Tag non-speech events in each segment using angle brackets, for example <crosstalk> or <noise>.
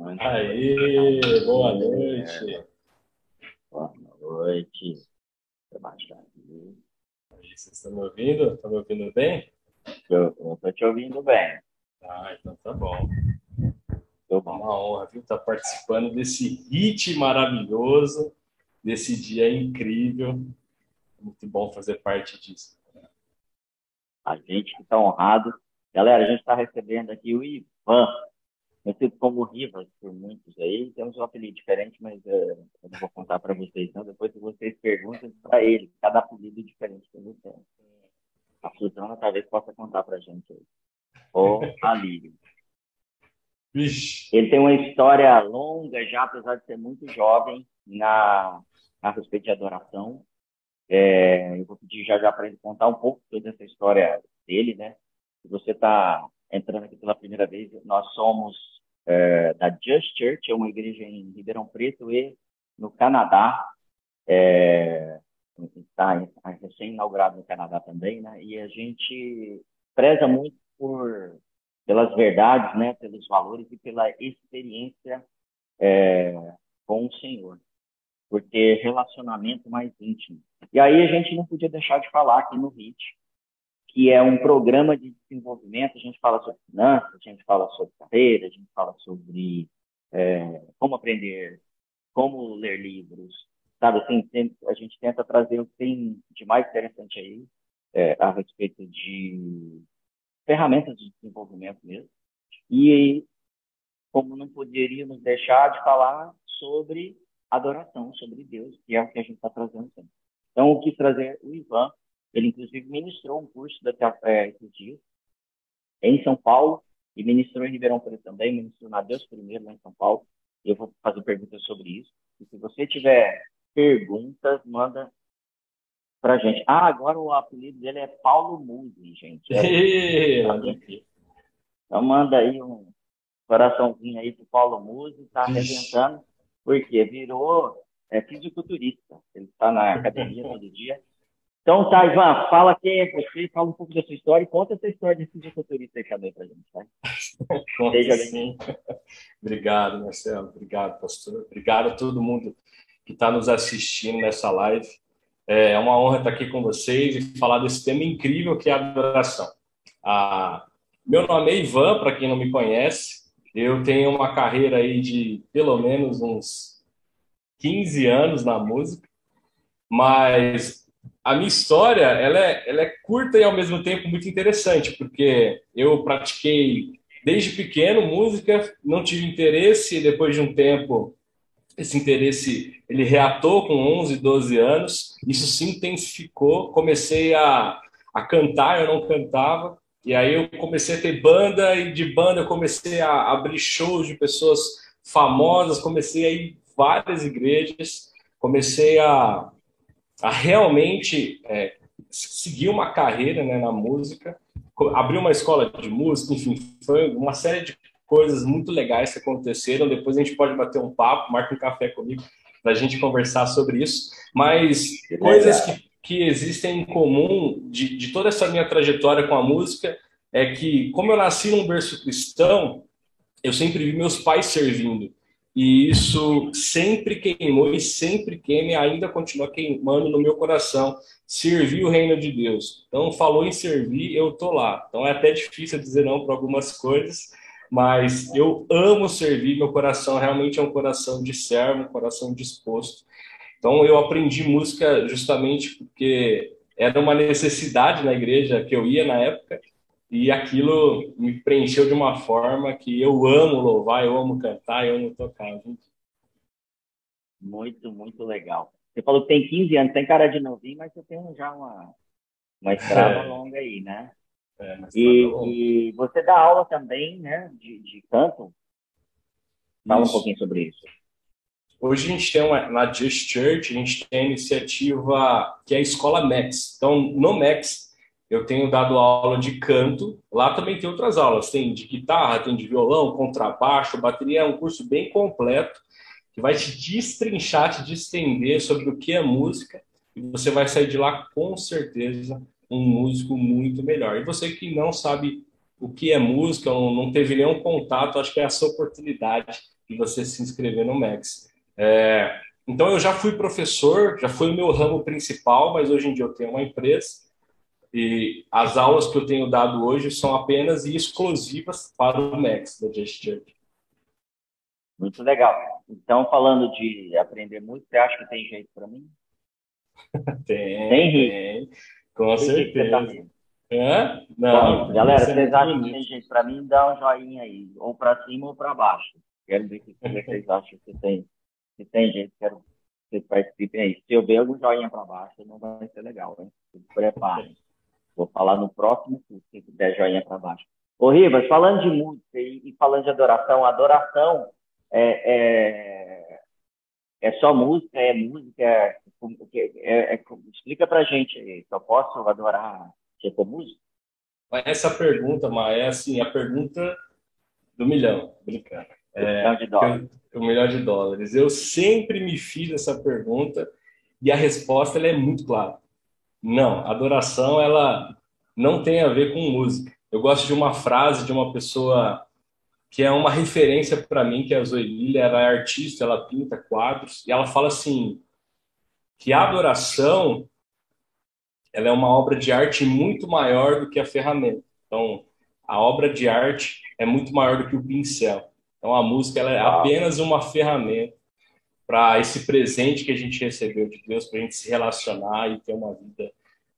Aí, boa noite. É. Boa noite. Aí, vocês estão me ouvindo? Estão me ouvindo bem? Eu estou te ouvindo bem. Ah, então tá bom. Tô bom. Uma honra, viu, estar tá participando desse hit maravilhoso, desse dia incrível. Muito bom fazer parte disso. A gente que está honrado. Galera, a gente está recebendo aqui o Ivan, conhecido como Rivas por muitos aí. Temos um apelido diferente, mas uh, eu não vou contar para vocês, não. Depois vocês perguntam para ele, cada apelido diferente que ele tem. A Suzana talvez possa contar para a gente aí. Ou a Lírio. Ele tem uma história longa já, apesar de ser muito jovem, na, a respeito de adoração. É, eu vou pedir já já para ele contar um pouco toda essa história dele, né? Se você está entrando aqui pela primeira vez, nós somos é, da Just Church, é uma igreja em Ribeirão Preto e no Canadá. É, está recém-inaugurado no Canadá também, né? E a gente preza muito por pelas verdades, né? Pelos valores e pela experiência é, com o Senhor por ter relacionamento mais íntimo. E aí a gente não podia deixar de falar aqui no HIT, que é um programa de desenvolvimento, a gente fala sobre finanças, a gente fala sobre carreira, a gente fala sobre é, como aprender, como ler livros, sabe? Assim, a gente tenta trazer o que tem de mais interessante aí é, a respeito de ferramentas de desenvolvimento mesmo. E como não poderíamos deixar de falar sobre adoração sobre Deus, que é o que a gente está trazendo sempre. Então, eu quis trazer o Ivan, ele inclusive ministrou um curso da, é, esses dias em São Paulo e ministrou em Ribeirão Preto também, ministrou na Deus Primeiro lá em São Paulo. Eu vou fazer perguntas sobre isso. E se você tiver perguntas, manda pra gente. Ah, agora o apelido dele é Paulo Musi, gente. É, então manda aí um coraçãozinho aí pro Paulo Musi, tá arrebentando porque virou é, fisiculturista. Ele está na academia todo dia. Então, tá, Ivan, fala quem é você, fala um pouco da sua história e conta essa história de fisiculturista aí também para gente, tá? <laughs> Seja sim. Obrigado, Marcelo. Obrigado, pastor. Obrigado a todo mundo que está nos assistindo nessa live. É uma honra estar aqui com vocês e falar desse tema incrível que é a adoração. Ah, meu nome é Ivan, para quem não me conhece. Eu tenho uma carreira aí de pelo menos uns 15 anos na música, mas a minha história ela é, ela é curta e ao mesmo tempo muito interessante, porque eu pratiquei desde pequeno música, não tive interesse, depois de um tempo esse interesse ele reatou com 11, 12 anos, isso se intensificou, comecei a, a cantar, eu não cantava, e aí eu comecei a ter banda, e de banda eu comecei a abrir shows de pessoas famosas, comecei a ir várias igrejas, comecei a, a realmente é, seguir uma carreira né, na música, abri uma escola de música, enfim, foi uma série de coisas muito legais que aconteceram. Depois a gente pode bater um papo, marca um café comigo para a gente conversar sobre isso. Mas coisas que que existem em comum de, de toda essa minha trajetória com a música é que, como eu nasci num berço cristão, eu sempre vi meus pais servindo. E isso sempre queimou e sempre queima e ainda continua queimando no meu coração. Servir o reino de Deus. Então, falou em servir, eu tô lá. Então, é até difícil dizer não para algumas coisas, mas eu amo servir. Meu coração realmente é um coração de servo, um coração disposto. Então eu aprendi música justamente porque era uma necessidade na igreja que eu ia na época e aquilo me preencheu de uma forma que eu amo louvar, eu amo cantar, eu amo tocar. Gente. Muito, muito legal. Você falou que tem 15 anos, tem cara de novinho, mas você tem já uma, uma estrada é. longa aí, né? É, e, e, você dá aula também, né, de, de canto? Fala isso. um pouquinho sobre isso. Hoje a gente tem uma, na Just Church, a gente tem a iniciativa que é a Escola Max. Então, no Max, eu tenho dado aula de canto. Lá também tem outras aulas. Tem de guitarra, tem de violão, contrabaixo, bateria. É um curso bem completo que vai te destrinchar, te distender sobre o que é música. E você vai sair de lá, com certeza, um músico muito melhor. E você que não sabe o que é música, não teve nenhum contato, acho que é essa oportunidade de você se inscrever no Max. É, então, eu já fui professor, já foi o meu ramo principal, mas hoje em dia eu tenho uma empresa e as aulas que eu tenho dado hoje são apenas e exclusivas para o Max da Just Church. Muito legal. Então, falando de aprender música, você acha que tem jeito para mim? <laughs> tem, tem, tem, com tem certeza. É? Não, Bom, galera, vocês acham que tem jeito para mim? Dá um joinha aí, ou para cima ou para baixo. Quero ver o que vocês <laughs> acham que tem, que tem jeito. Quero que vocês participem aí. Se eu ver algum joinha para baixo, não vai ser legal, hein? Se preparem. Vou falar no próximo curso, se der joinha para baixo. Ô, Ribas, falando de música e, e falando de adoração, adoração é, é, é só música, é música, é, é, é explica pra gente aí, só posso adorar tipo música? Essa pergunta, mas é assim, a pergunta do milhão, brincando. É, milhão de dólares. O milhão de dólares. Eu sempre me fiz essa pergunta e a resposta é muito clara. Não, adoração ela não tem a ver com música. Eu gosto de uma frase de uma pessoa que é uma referência para mim, que é a Zoe ela é artista, ela pinta quadros, e ela fala assim, que a adoração ela é uma obra de arte muito maior do que a ferramenta. Então, a obra de arte é muito maior do que o pincel. Então, a música ela é apenas uma ferramenta para esse presente que a gente recebeu de Deus, para a gente se relacionar e ter uma vida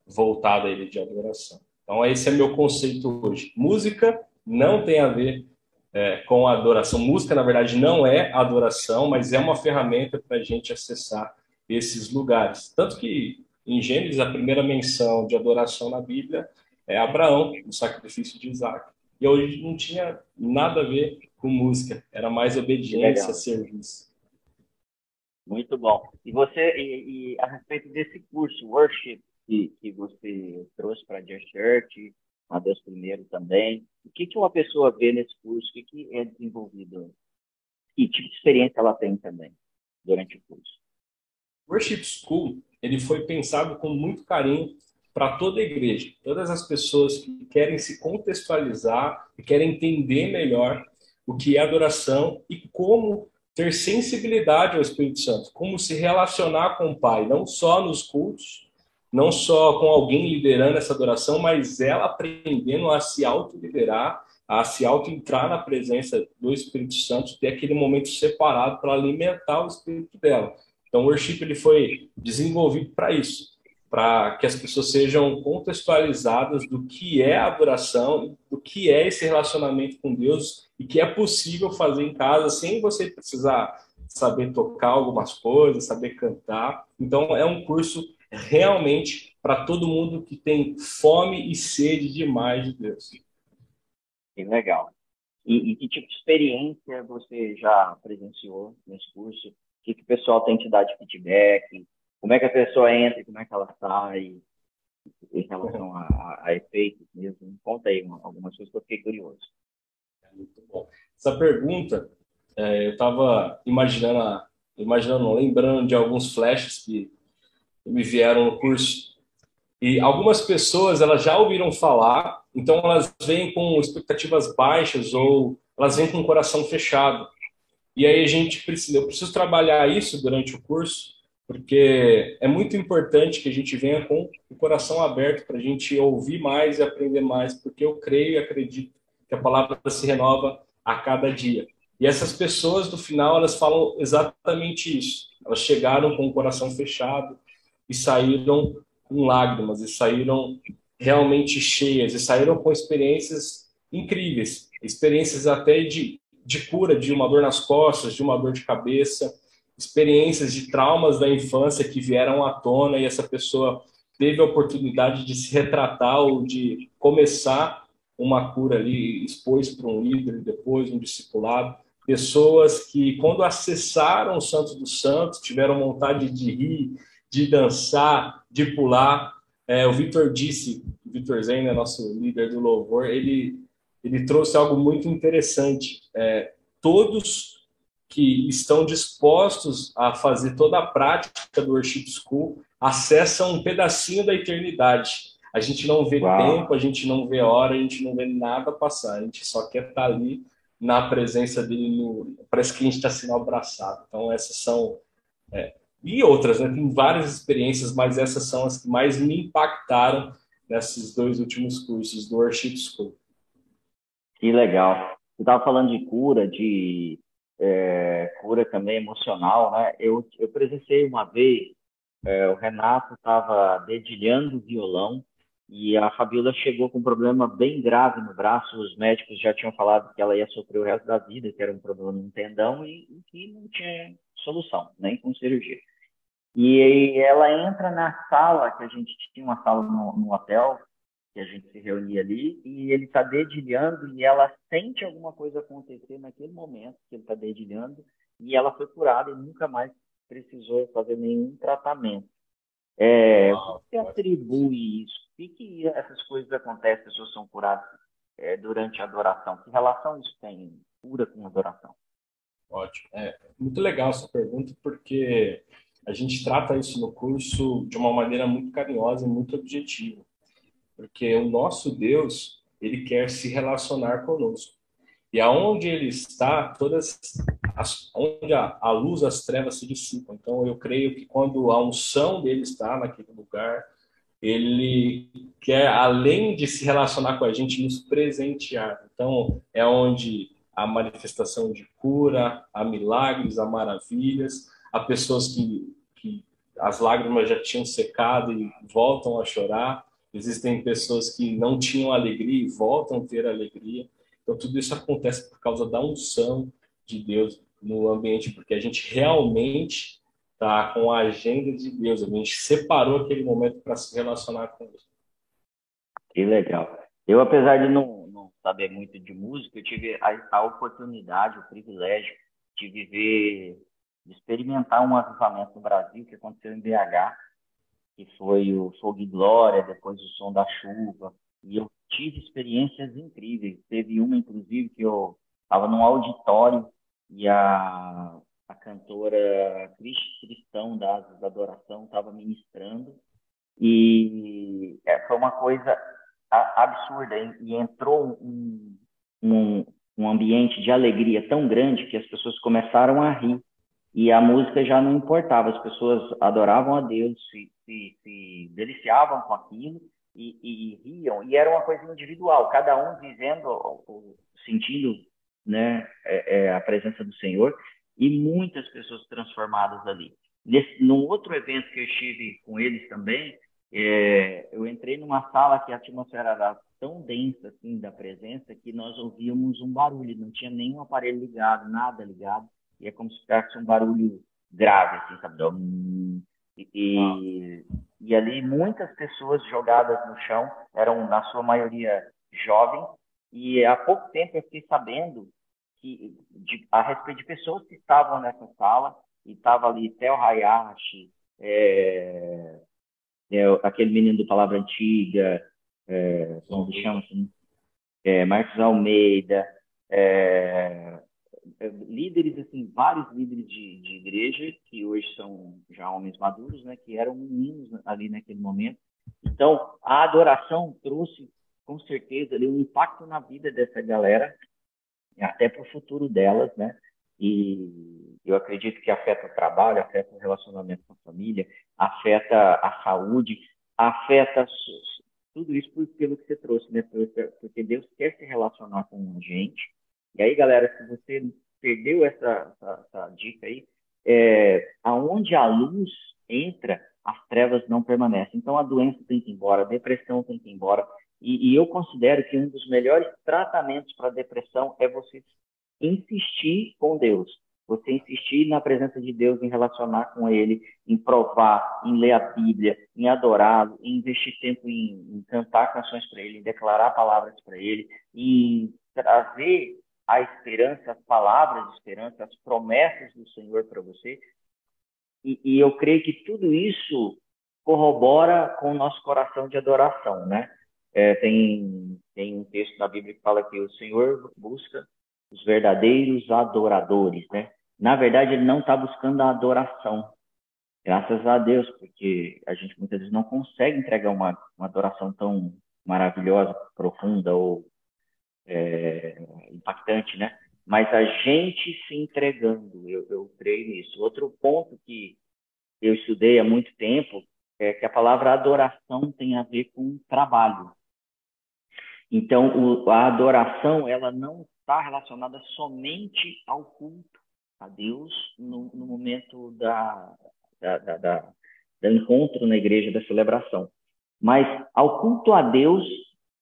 voltada a Ele de adoração. Então, esse é meu conceito hoje. Música não tem a ver é, com a adoração. Música, na verdade, não é adoração, mas é uma ferramenta para a gente acessar esses lugares. Tanto que em Gênesis, a primeira menção de adoração na Bíblia é Abraão, no sacrifício de Isaac. E hoje não tinha nada a ver com música, era mais obediência, serviço. Muito bom. E você, e, e, a respeito desse curso, Worship, que, que você trouxe para a Church, a Deus Primeiro também. O que, que uma pessoa vê nesse curso? O que, que é desenvolvido? Que tipo de experiência ela tem também durante o curso? Worship School ele foi pensado com muito carinho para toda a igreja, todas as pessoas que querem se contextualizar e querem entender melhor o que é adoração e como ter sensibilidade ao Espírito Santo, como se relacionar com o Pai, não só nos cultos, não só com alguém liderando essa adoração, mas ela aprendendo a se autoliderar, a se auto-entrar na presença do Espírito Santo, ter aquele momento separado para alimentar o Espírito dela. Então, o worship ele foi desenvolvido para isso, para que as pessoas sejam contextualizadas do que é a adoração, do que é esse relacionamento com Deus e que é possível fazer em casa sem você precisar saber tocar algumas coisas, saber cantar. Então, é um curso realmente para todo mundo que tem fome e sede demais de Deus. Que legal. E, e, que tipo de experiência você já presenciou nesse curso? O que, que o pessoal tem te dado de feedback? Como é que a pessoa entra como é que ela sai em relação a, a, a efeitos mesmo? Conta aí uma, algumas coisas que eu fiquei curioso. Muito bom. Essa pergunta, é, eu estava imaginando, imaginando, lembrando de alguns flashes que me vieram no curso. E algumas pessoas elas já ouviram falar, então elas vêm com expectativas baixas ou elas vêm com o coração fechado. E aí a gente precisa, eu preciso trabalhar isso durante o curso, porque é muito importante que a gente venha com o coração aberto para a gente ouvir mais e aprender mais, porque eu creio e acredito que a palavra se renova a cada dia. E essas pessoas, no final, elas falam exatamente isso. Elas chegaram com o coração fechado, e saíram com lágrimas, e saíram realmente cheias, e saíram com experiências incríveis, experiências até de, de cura de uma dor nas costas, de uma dor de cabeça, experiências de traumas da infância que vieram à tona e essa pessoa teve a oportunidade de se retratar ou de começar uma cura ali, expôs para um líder, depois um discipulado. Pessoas que, quando acessaram o Santo dos Santos, tiveram vontade de rir, de dançar, de pular. É, o Vitor disse, o Vitor Zen, né, nosso líder do louvor, ele, ele trouxe algo muito interessante. É, todos que estão dispostos a fazer toda a prática do Worship School acessam um pedacinho da eternidade. A gente não vê Uau. tempo, a gente não vê hora, a gente não vê nada passar, a gente só quer estar ali na presença dele, no, parece que a gente está sendo abraçado. Então, essas são. É, e outras, né? Tem várias experiências, mas essas são as que mais me impactaram nesses dois últimos cursos do Worship School. Que legal. Você estava falando de cura, de é, cura também emocional, né? Eu, eu presenciei uma vez, é, o Renato estava dedilhando o violão e a Fabiola chegou com um problema bem grave no braço. Os médicos já tinham falado que ela ia sofrer o resto da vida, que era um problema no tendão e, e que não tinha solução, nem com cirurgia. E ela entra na sala, que a gente tinha uma sala no, no hotel, que a gente se reunia ali, e ele está dedilhando e ela sente alguma coisa acontecer naquele momento que ele está dedilhando, e ela foi curada e nunca mais precisou fazer nenhum tratamento. É, o que atribui isso? Por que essas coisas acontecem, as pessoas são curadas é, durante a adoração? Que relação isso tem, cura com adoração? Ótimo. É muito legal essa pergunta, porque a gente trata isso no curso de uma maneira muito carinhosa e muito objetiva. Porque o nosso Deus, ele quer se relacionar conosco. E aonde ele está, todas as, onde a, a luz, as trevas se dissipam. Então, eu creio que quando a unção dele está naquele lugar, ele quer, além de se relacionar com a gente, nos presentear. Então, é onde a manifestação de cura, há milagres, há maravilhas, há pessoas que, que as lágrimas já tinham secado e voltam a chorar. Existem pessoas que não tinham alegria e voltam a ter alegria. Então, tudo isso acontece por causa da unção de Deus no ambiente, porque a gente realmente está com a agenda de Deus, a gente separou aquele momento para se relacionar com Deus. Que legal. Eu, apesar de não, não saber muito de música, eu tive a, a oportunidade, o privilégio de viver, de experimentar um avivamento no Brasil que aconteceu em BH, que foi o Fogo e Glória, depois o Som da Chuva, e eu tive experiências incríveis. Teve uma, inclusive, que eu estava num auditório e a, a cantora Cristão da Asas da Adoração estava ministrando. E é, foi uma coisa absurda e entrou um, um, um ambiente de alegria tão grande que as pessoas começaram a rir. E a música já não importava, as pessoas adoravam a Deus, se, se, deliciavam com aquilo e, e, riam, e era uma coisa individual, cada um vivendo, sentindo né, é, é, a presença do Senhor, e muitas pessoas transformadas ali. Nesse, num outro evento que eu estive com eles também, é, eu entrei numa sala que a atmosfera era tão densa assim da presença que nós ouvíamos um barulho, não tinha nenhum aparelho ligado, nada ligado, e é como se fosse um barulho grave, assim, sabe? E, e, e ali muitas pessoas jogadas no chão, eram na sua maioria jovens, e há pouco tempo eu fiquei sabendo que, de, a respeito de pessoas que estavam nessa sala, e estava ali Theo Hayashi, é, é, aquele menino do Palavra Antiga, é, como se chama? É, Marcos Almeida, é, líderes, assim, vários líderes de, de igreja, que hoje são já homens maduros, né, que eram meninos ali naquele momento. Então, a adoração trouxe, com certeza, ali, um impacto na vida dessa galera, até para o futuro delas, né? E eu acredito que afeta o trabalho, afeta o relacionamento com a família, afeta a saúde, afeta tudo isso pelo que você trouxe, né? Porque Deus quer se relacionar com a gente. E aí, galera, se você perdeu essa, essa, essa dica aí, é, aonde a luz entra, as trevas não permanecem. Então, a doença tem que ir embora, a depressão tem que ir embora. E, e eu considero que um dos melhores tratamentos para a depressão é você insistir com Deus. Você insistir na presença de Deus, em relacionar com Ele, em provar, em ler a Bíblia, em adorá-lo, em investir tempo em, em cantar canções para Ele, em declarar palavras para Ele, em trazer a esperança, as palavras de esperança, as promessas do Senhor para você. E, e, eu creio que tudo isso corrobora com o nosso coração de adoração, né? É, tem, tem um texto na Bíblia que fala que o Senhor busca os verdadeiros adoradores, né? Na verdade, ele não está buscando a adoração. Graças a Deus, porque a gente muitas vezes não consegue entregar uma, uma adoração tão maravilhosa, profunda ou é, impactante, né? mas a gente se entregando. Eu, eu creio nisso. Outro ponto que eu estudei há muito tempo é que a palavra adoração tem a ver com trabalho. Então, o, a adoração ela não está relacionada somente ao culto a Deus no, no momento da, da, da, da, do encontro na igreja, da celebração, mas ao culto a Deus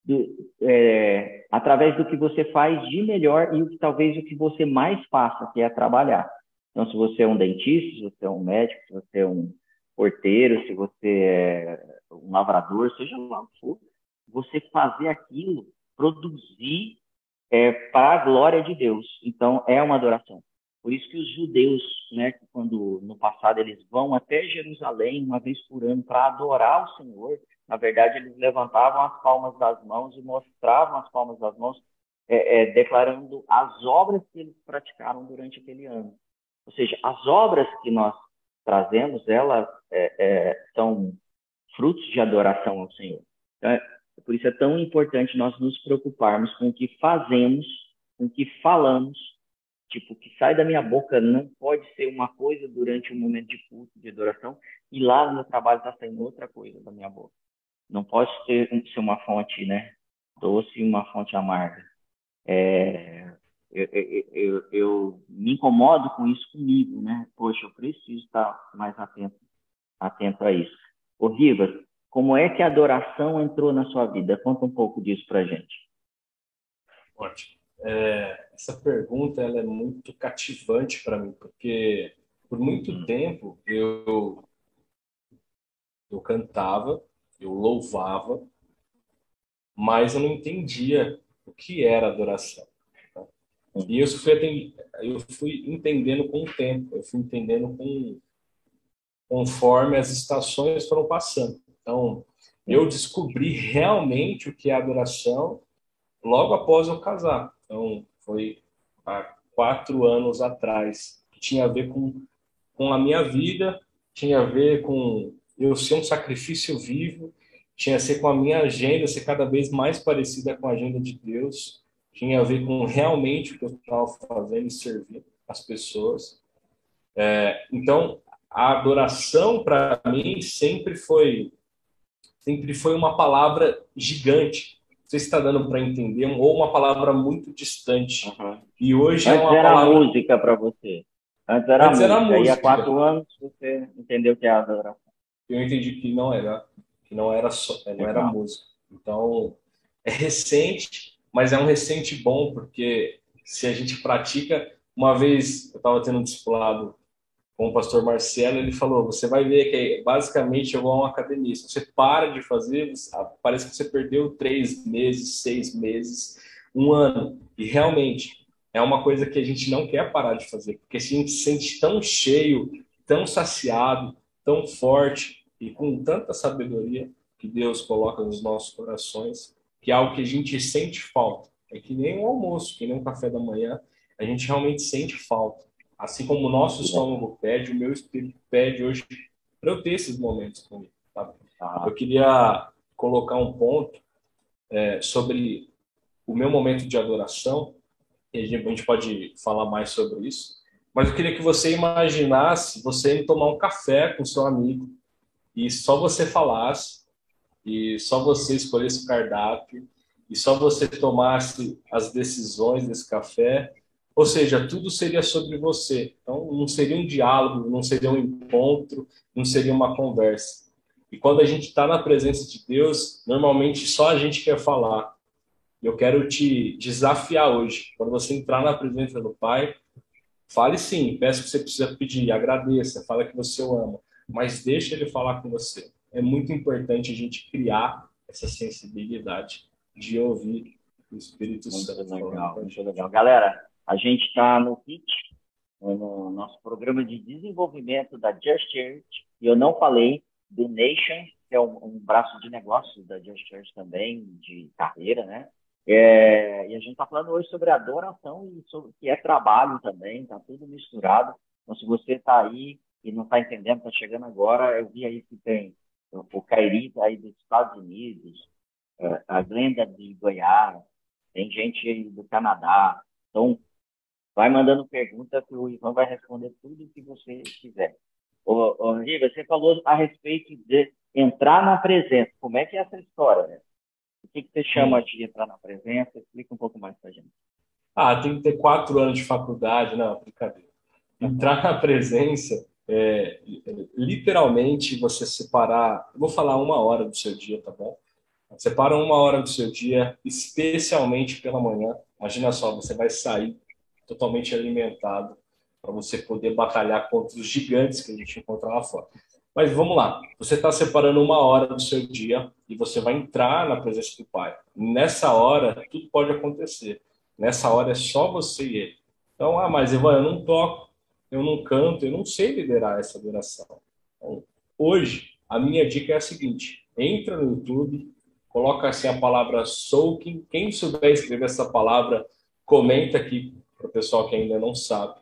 do, é, através do que você faz de melhor e o que talvez o que você mais faça, que é trabalhar. Então, se você é um dentista, se você é um médico, se você é um porteiro, se você é um lavrador, seja lá o que for, você fazer aquilo, produzir é, para a glória de Deus. Então, é uma adoração. Por isso que os judeus, né, quando no passado eles vão até Jerusalém uma vez por ano para adorar o Senhor, na verdade eles levantavam as palmas das mãos e mostravam as palmas das mãos, é, é, declarando as obras que eles praticaram durante aquele ano. Ou seja, as obras que nós trazemos, elas é, é são frutos de adoração ao Senhor. Então, é, por isso é tão importante nós nos preocuparmos com o que fazemos, com o que falamos Tipo, o que sai da minha boca não pode ser uma coisa durante um momento de culto, de adoração, e lá no trabalho está saindo outra coisa da minha boca. Não pode ser, ser uma fonte, né? Doce e uma fonte amarga. É, eu, eu, eu, eu, me incomodo com isso comigo, né? Poxa, eu preciso estar mais atento, atento a isso. Ô, Rivas, como é que a adoração entrou na sua vida? Conta um pouco disso pra gente. Ótimo. É, essa pergunta ela é muito cativante para mim, porque por muito hum. tempo eu, eu cantava, eu louvava, mas eu não entendia o que era adoração. Tá? E isso fui, eu fui entendendo com o tempo, eu fui entendendo com, conforme as estações foram passando. Então, eu descobri realmente o que é adoração logo após eu casar. Então, foi há quatro anos atrás, que tinha a ver com, com a minha vida, tinha a ver com eu ser um sacrifício vivo, tinha a ver com a minha agenda ser cada vez mais parecida com a agenda de Deus, tinha a ver com realmente o que eu estava fazendo e servir as pessoas. É, então, a adoração para mim sempre foi sempre foi uma palavra gigante sei se está dando para entender, ou uma palavra muito distante. Uhum. E hoje é Antes é uma era palavra... música para você. Antes era Antes música. Era música. E há quatro anos você entendeu que é adoração. Eu entendi que não era, que não era só, não era música. Então é recente, mas é um recente bom porque se a gente pratica, uma vez eu estava tendo um discipulado com o pastor Marcelo, ele falou: você vai ver que basicamente vou a uma academia. Se você para de fazer, parece que você perdeu três meses, seis meses, um ano. E realmente é uma coisa que a gente não quer parar de fazer, porque a gente se sente tão cheio, tão saciado, tão forte e com tanta sabedoria que Deus coloca nos nossos corações, que é algo que a gente sente falta. É que nem o almoço, que nem o café da manhã, a gente realmente sente falta. Assim como o nosso estômago pede, o meu espírito pede hoje para eu ter esses momentos comigo. Tá? Eu queria colocar um ponto é, sobre o meu momento de adoração, e a gente pode falar mais sobre isso, mas eu queria que você imaginasse você ir tomar um café com seu amigo e só você falasse, e só você escolhesse o cardápio, e só você tomasse as decisões desse café ou seja, tudo seria sobre você. Então, não seria um diálogo, não seria um encontro, não seria uma conversa. E quando a gente está na presença de Deus, normalmente só a gente quer falar. Eu quero te desafiar hoje. Quando você entrar na presença do Pai, fale sim, peça o que você precisa pedir, agradeça, fala que você o ama, mas deixa ele falar com você. É muito importante a gente criar essa sensibilidade de ouvir o Espírito muito Santo. Legal, muito legal. Galera, a gente está no HIT, no nosso programa de desenvolvimento da Just Church, e eu não falei do Nation, que é um, um braço de negócios da Just Church também, de carreira, né? É, e a gente está falando hoje sobre adoração e sobre que é trabalho também, está tudo misturado. Então, se você está aí e não está entendendo, está chegando agora, eu vi aí que tem o Kairi aí dos Estados Unidos, é, a Glenda de Goiás, tem gente aí do Canadá. Então, vai mandando pergunta que o Ivan vai responder tudo o que você quiser. Ô, ô, Riva, você falou a respeito de entrar na presença. Como é que é essa história, né? O que, que você chama de entrar na presença? Explica um pouco mais pra gente. Ah, tem que ter quatro anos de faculdade, não, brincadeira. Entrar na presença é, literalmente você separar, vou falar uma hora do seu dia, tá bom? Separa uma hora do seu dia, especialmente pela manhã. Imagina só, você vai sair totalmente alimentado para você poder batalhar contra os gigantes que a gente encontra lá fora. Mas vamos lá, você está separando uma hora do seu dia e você vai entrar na presença do Pai. Nessa hora, tudo pode acontecer. Nessa hora é só você e Ele. Então, ah, mas Ivan, eu não toco, eu não canto, eu não sei liderar essa adoração. Então, hoje, a minha dica é a seguinte: entra no YouTube, coloca assim a palavra soaking. Quem souber escrever essa palavra, comenta aqui para o pessoal que ainda não sabe.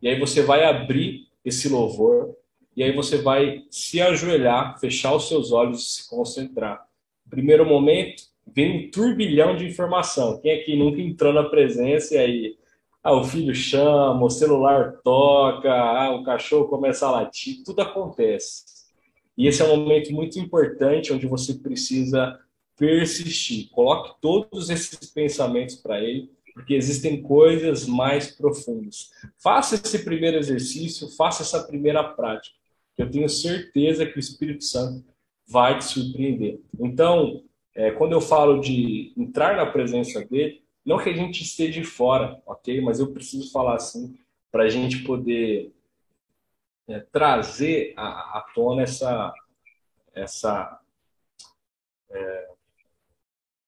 E aí você vai abrir esse louvor e aí você vai se ajoelhar, fechar os seus olhos e se concentrar. Primeiro momento, vem um turbilhão de informação. Quem aqui nunca entrou na presença e aí ah, o filho chama, o celular toca, ah, o cachorro começa a latir, tudo acontece. E esse é um momento muito importante onde você precisa persistir. Coloque todos esses pensamentos para ele, porque existem coisas mais profundas. Faça esse primeiro exercício, faça essa primeira prática, que eu tenho certeza que o Espírito Santo vai te surpreender. Então, é, quando eu falo de entrar na presença dele, não que a gente esteja fora, ok? Mas eu preciso falar assim para a gente poder é, trazer à, à tona essa, essa é,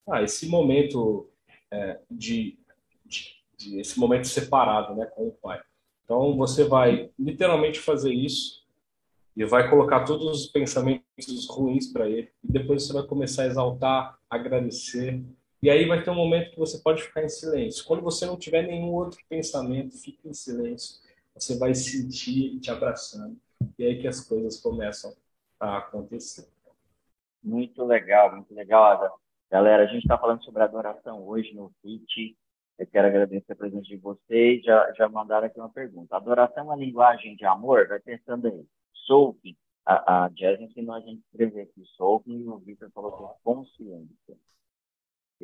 ah, esse momento é, de, de, esse momento separado, né, com o pai. Então você vai literalmente fazer isso e vai colocar todos os pensamentos ruins para ele e depois você vai começar a exaltar, agradecer e aí vai ter um momento que você pode ficar em silêncio. Quando você não tiver nenhum outro pensamento, fique em silêncio. Você vai sentir te abraçando. E aí que as coisas começam a acontecer. Muito legal, muito legal, Galera, a gente está falando sobre adoração hoje no FIT. Eu quero agradecer a presença de vocês. Já, já mandaram aqui uma pergunta. Adoração é linguagem de amor? Vai pensando aí. Soaking. A, a Jazz ensinou a gente a escrever aqui. Soaking e o Victor falou que é consciência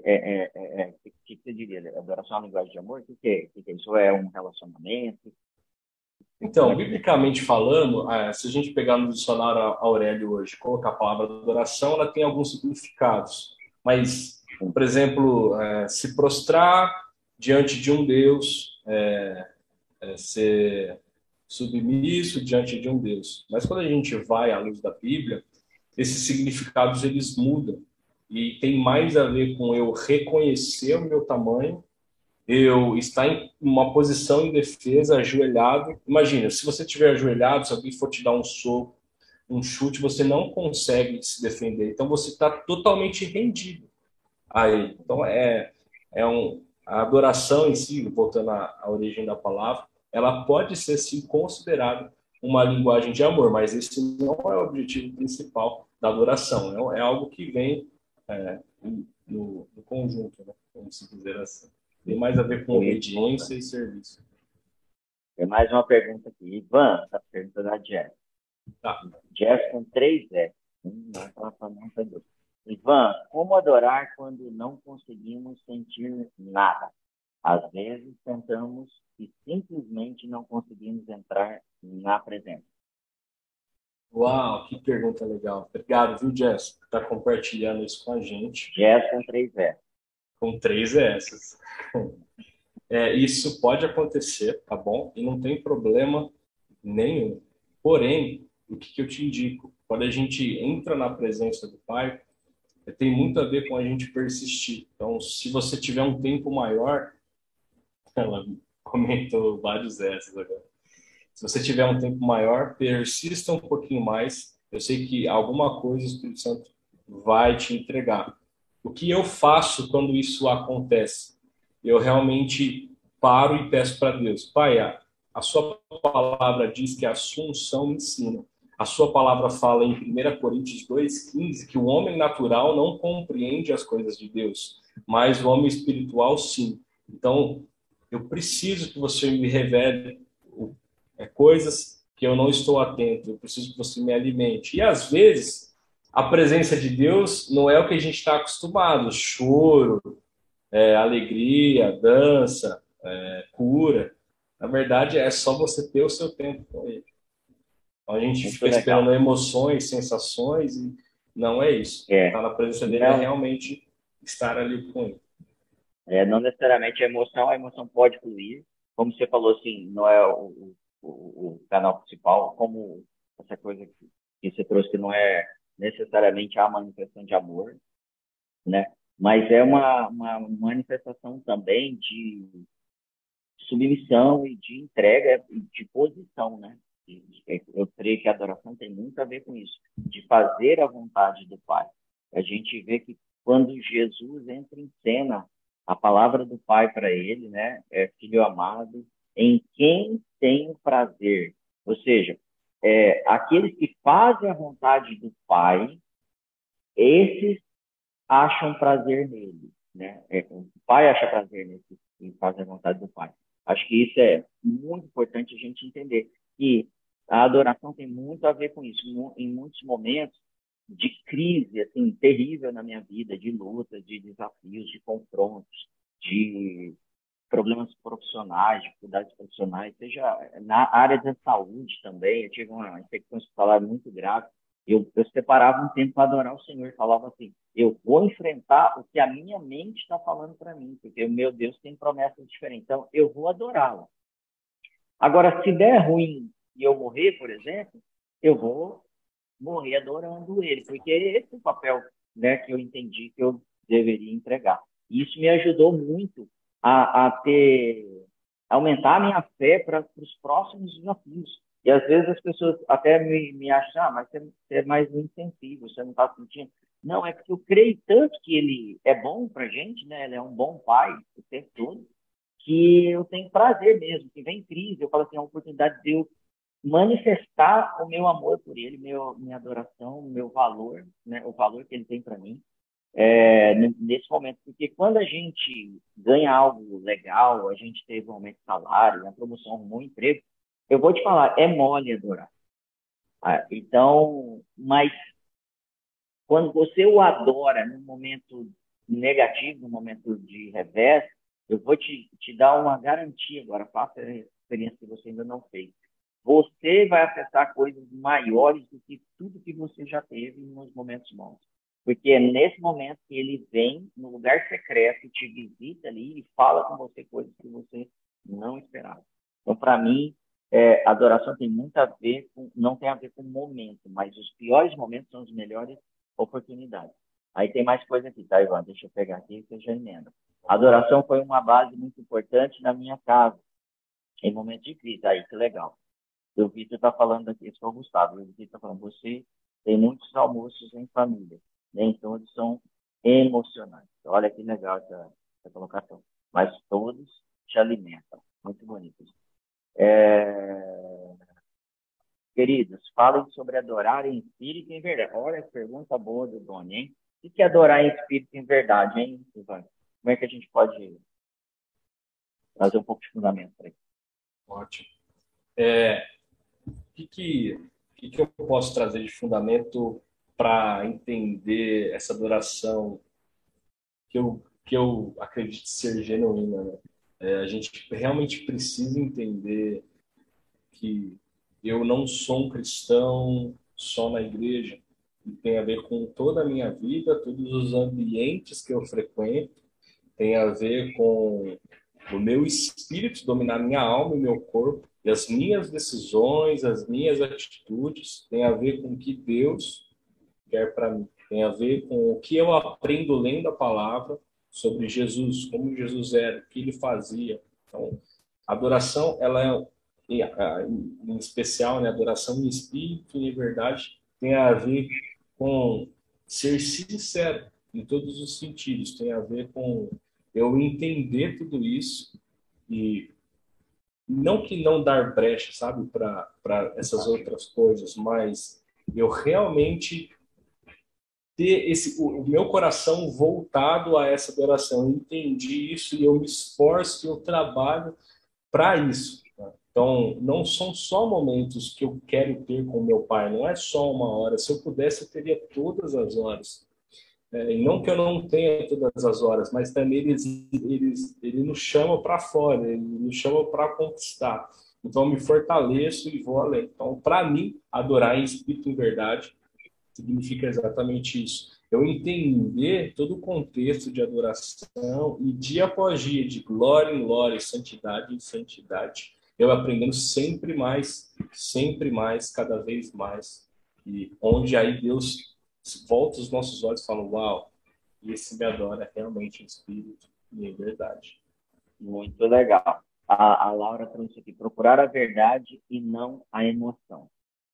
é, é, é, é, que, que você diria? Adoração à linguagem de amor? O que, que, é? que, que é? Isso é um relacionamento? Então, biblicamente falando, se a gente pegar no dicionário Aurélio hoje, colocar a palavra adoração, ela tem alguns significados. Mas, por exemplo, é, se prostrar diante de um Deus, é, é, ser submisso diante de um Deus. Mas quando a gente vai à luz da Bíblia, esses significados eles mudam e tem mais a ver com eu reconhecer o meu tamanho, eu estar em uma posição de defesa, ajoelhado. Imagina, se você estiver ajoelhado, se alguém for te dar um soco, um chute, você não consegue se defender. Então você está totalmente rendido aí. Então é, é um, a adoração em si, voltando à, à origem da palavra, ela pode ser sim considerada uma linguagem de amor, mas esse não é o objetivo principal da adoração. É, é algo que vem é, no, no, conjunto, né? vamos dizer assim. Tem mais a ver com obediência e serviço. Tem mais uma pergunta aqui. Ivan, a pergunta da Jeff. Tá. Jeff com três S. Hum, Ivan, como adorar quando não conseguimos sentir nada? Às vezes tentamos e simplesmente não conseguimos entrar na presença. Uau, que pergunta legal. Obrigado, viu, Jess, por estar compartilhando isso com a gente. Jess com três S. Com três S. <laughs> É, isso pode acontecer, tá bom? E não tem problema nenhum. Porém, o que, que eu te indico? Quando a gente entra na presença do Pai, tem muito a ver com a gente persistir. Então, se você tiver um tempo maior, <laughs> ela comentou vários S agora. Se você tiver um tempo maior, persista um pouquinho mais. Eu sei que alguma coisa o Espírito Santo vai te entregar. O que eu faço quando isso acontece? Eu realmente paro e peço para Deus, Pai, a sua palavra diz que a assunção me ensina. A sua palavra fala em 1 Coríntios 2,15 que o homem natural não compreende as coisas de Deus, mas o homem espiritual sim. Então, eu preciso que você me revele é, coisas que eu não estou atento, eu preciso que você me alimente. E às vezes, a presença de Deus não é o que a gente está acostumado: choro, é, alegria, dança, é, cura. Na verdade, é só você ter o seu tempo com Ele. Então, a gente Muito fica legal. esperando emoções, sensações, e não é isso. É. Estar na presença dele é realmente estar ali com Ele. É, não necessariamente a emoção, a emoção pode fluir. Como você falou, assim, não é o, o, o canal principal, como essa coisa que, que você trouxe, que não é necessariamente a manifestação de amor, né? Mas é uma, uma manifestação também de submissão e de entrega de posição, né? Eu creio que a adoração tem muito a ver com isso, de fazer a vontade do Pai. A gente vê que quando Jesus entra em cena, a palavra do Pai para ele, né, é filho amado, em quem tenho prazer. Ou seja, é, aqueles que fazem a vontade do Pai, esses acham prazer nele. Né? É, o Pai acha prazer nesse em fazer a vontade do Pai. Acho que isso é muito importante a gente entender. que a adoração tem muito a ver com isso. Em muitos momentos de crise assim terrível na minha vida, de luta, de desafios, de confrontos, de problemas profissionais, dificuldades profissionais, seja na área da saúde também. Eu tive uma infecção hospitalar muito grave. Eu, eu separava um tempo para adorar o Senhor. Falava assim: eu vou enfrentar o que a minha mente está falando para mim, porque o meu Deus tem promessas diferentes. Então, eu vou adorá-lo. Agora, se der ruim e eu morrer, por exemplo, eu vou morrer adorando Ele, porque esse é o papel né, que eu entendi que eu deveria entregar. E isso me ajudou muito a, a ter aumentar a minha fé para os próximos desafios. E às vezes as pessoas até me, me acham, ah, mas você, é mais insensível, você não está sentindo. Não, é porque eu creio tanto que ele é bom para gente, né? Ele é um bom pai o tempo todo, que eu tenho prazer mesmo. Que vem crise, eu falo assim, é uma oportunidade de eu manifestar o meu amor por ele, meu, minha adoração, meu valor, né? O valor que ele tem para mim é, nesse momento, porque quando a gente ganha algo legal, a gente teve um aumento de salário, uma promoção, um bom emprego, eu vou te falar, é mole adorar. Ah, então, mas quando você o adora num momento negativo, num momento de revés, eu vou te, te dar uma garantia agora, faça a experiência que você ainda não fez. Você vai acessar coisas maiores do que tudo que você já teve nos momentos bons. Porque é nesse momento que ele vem no lugar secreto, te visita ali e fala com você coisas que você não esperava. Então, para mim, é, adoração tem muito a ver com, não tem a ver com momento, mas os piores momentos são as melhores oportunidades. Aí tem mais coisa aqui, tá, Ivan? Deixa eu pegar aqui e você já emenda. Adoração foi uma base muito importante na minha casa, em momentos de crise. Aí, que legal. O Vitor está falando aqui, esse foi o Gustavo. O Vitor está falando, você tem muitos almoços em família nem todos são emocionantes. Olha que legal essa, essa colocação. Mas todos te alimentam. Muito bonito. É... Queridos, falem sobre adorar em espírito e em verdade. Olha que pergunta boa do Doni, hein? O que é adorar em espírito e em verdade, hein, Ivan? Como é que a gente pode trazer um pouco de fundamento para isso? Ótimo. É, que, que, que, eu posso trazer de fundamento para entender essa adoração que eu, que eu acredito ser genuína. Né? É, a gente realmente precisa entender que eu não sou um cristão só na igreja, e tem a ver com toda a minha vida, todos os ambientes que eu frequento, tem a ver com o meu espírito dominar minha alma e meu corpo, e as minhas decisões, as minhas atitudes, tem a ver com que Deus quer para mim. Tem a ver com o que eu aprendo lendo a palavra sobre Jesus, como Jesus era, o que ele fazia. Então, a adoração, ela é, em especial, né, adoração em espírito e em verdade, tem a ver com ser sincero em todos os sentidos. Tem a ver com eu entender tudo isso e não que não dar brecha, sabe, para essas outras coisas, mas eu realmente ter esse o, meu coração voltado a essa adoração. Eu entendi isso e eu me esforço, eu trabalho para isso. Tá? Então, não são só momentos que eu quero ter com meu pai, não é só uma hora. Se eu pudesse, eu teria todas as horas. É, não que eu não tenha todas as horas, mas também ele, ele, ele nos chama para fora, ele nos chama para conquistar. Então, me fortaleço e vou além. Então, para mim, adorar em espírito em verdade significa exatamente isso. Eu entender todo o contexto de adoração e dia após dia, de glória em glória, santidade em santidade, eu aprendendo sempre mais, sempre mais, cada vez mais. E onde aí Deus volta os nossos olhos e fala: Uau, esse me adora realmente em espírito e em verdade. Muito legal. A, a Laura trouxe aqui: procurar a verdade e não a emoção.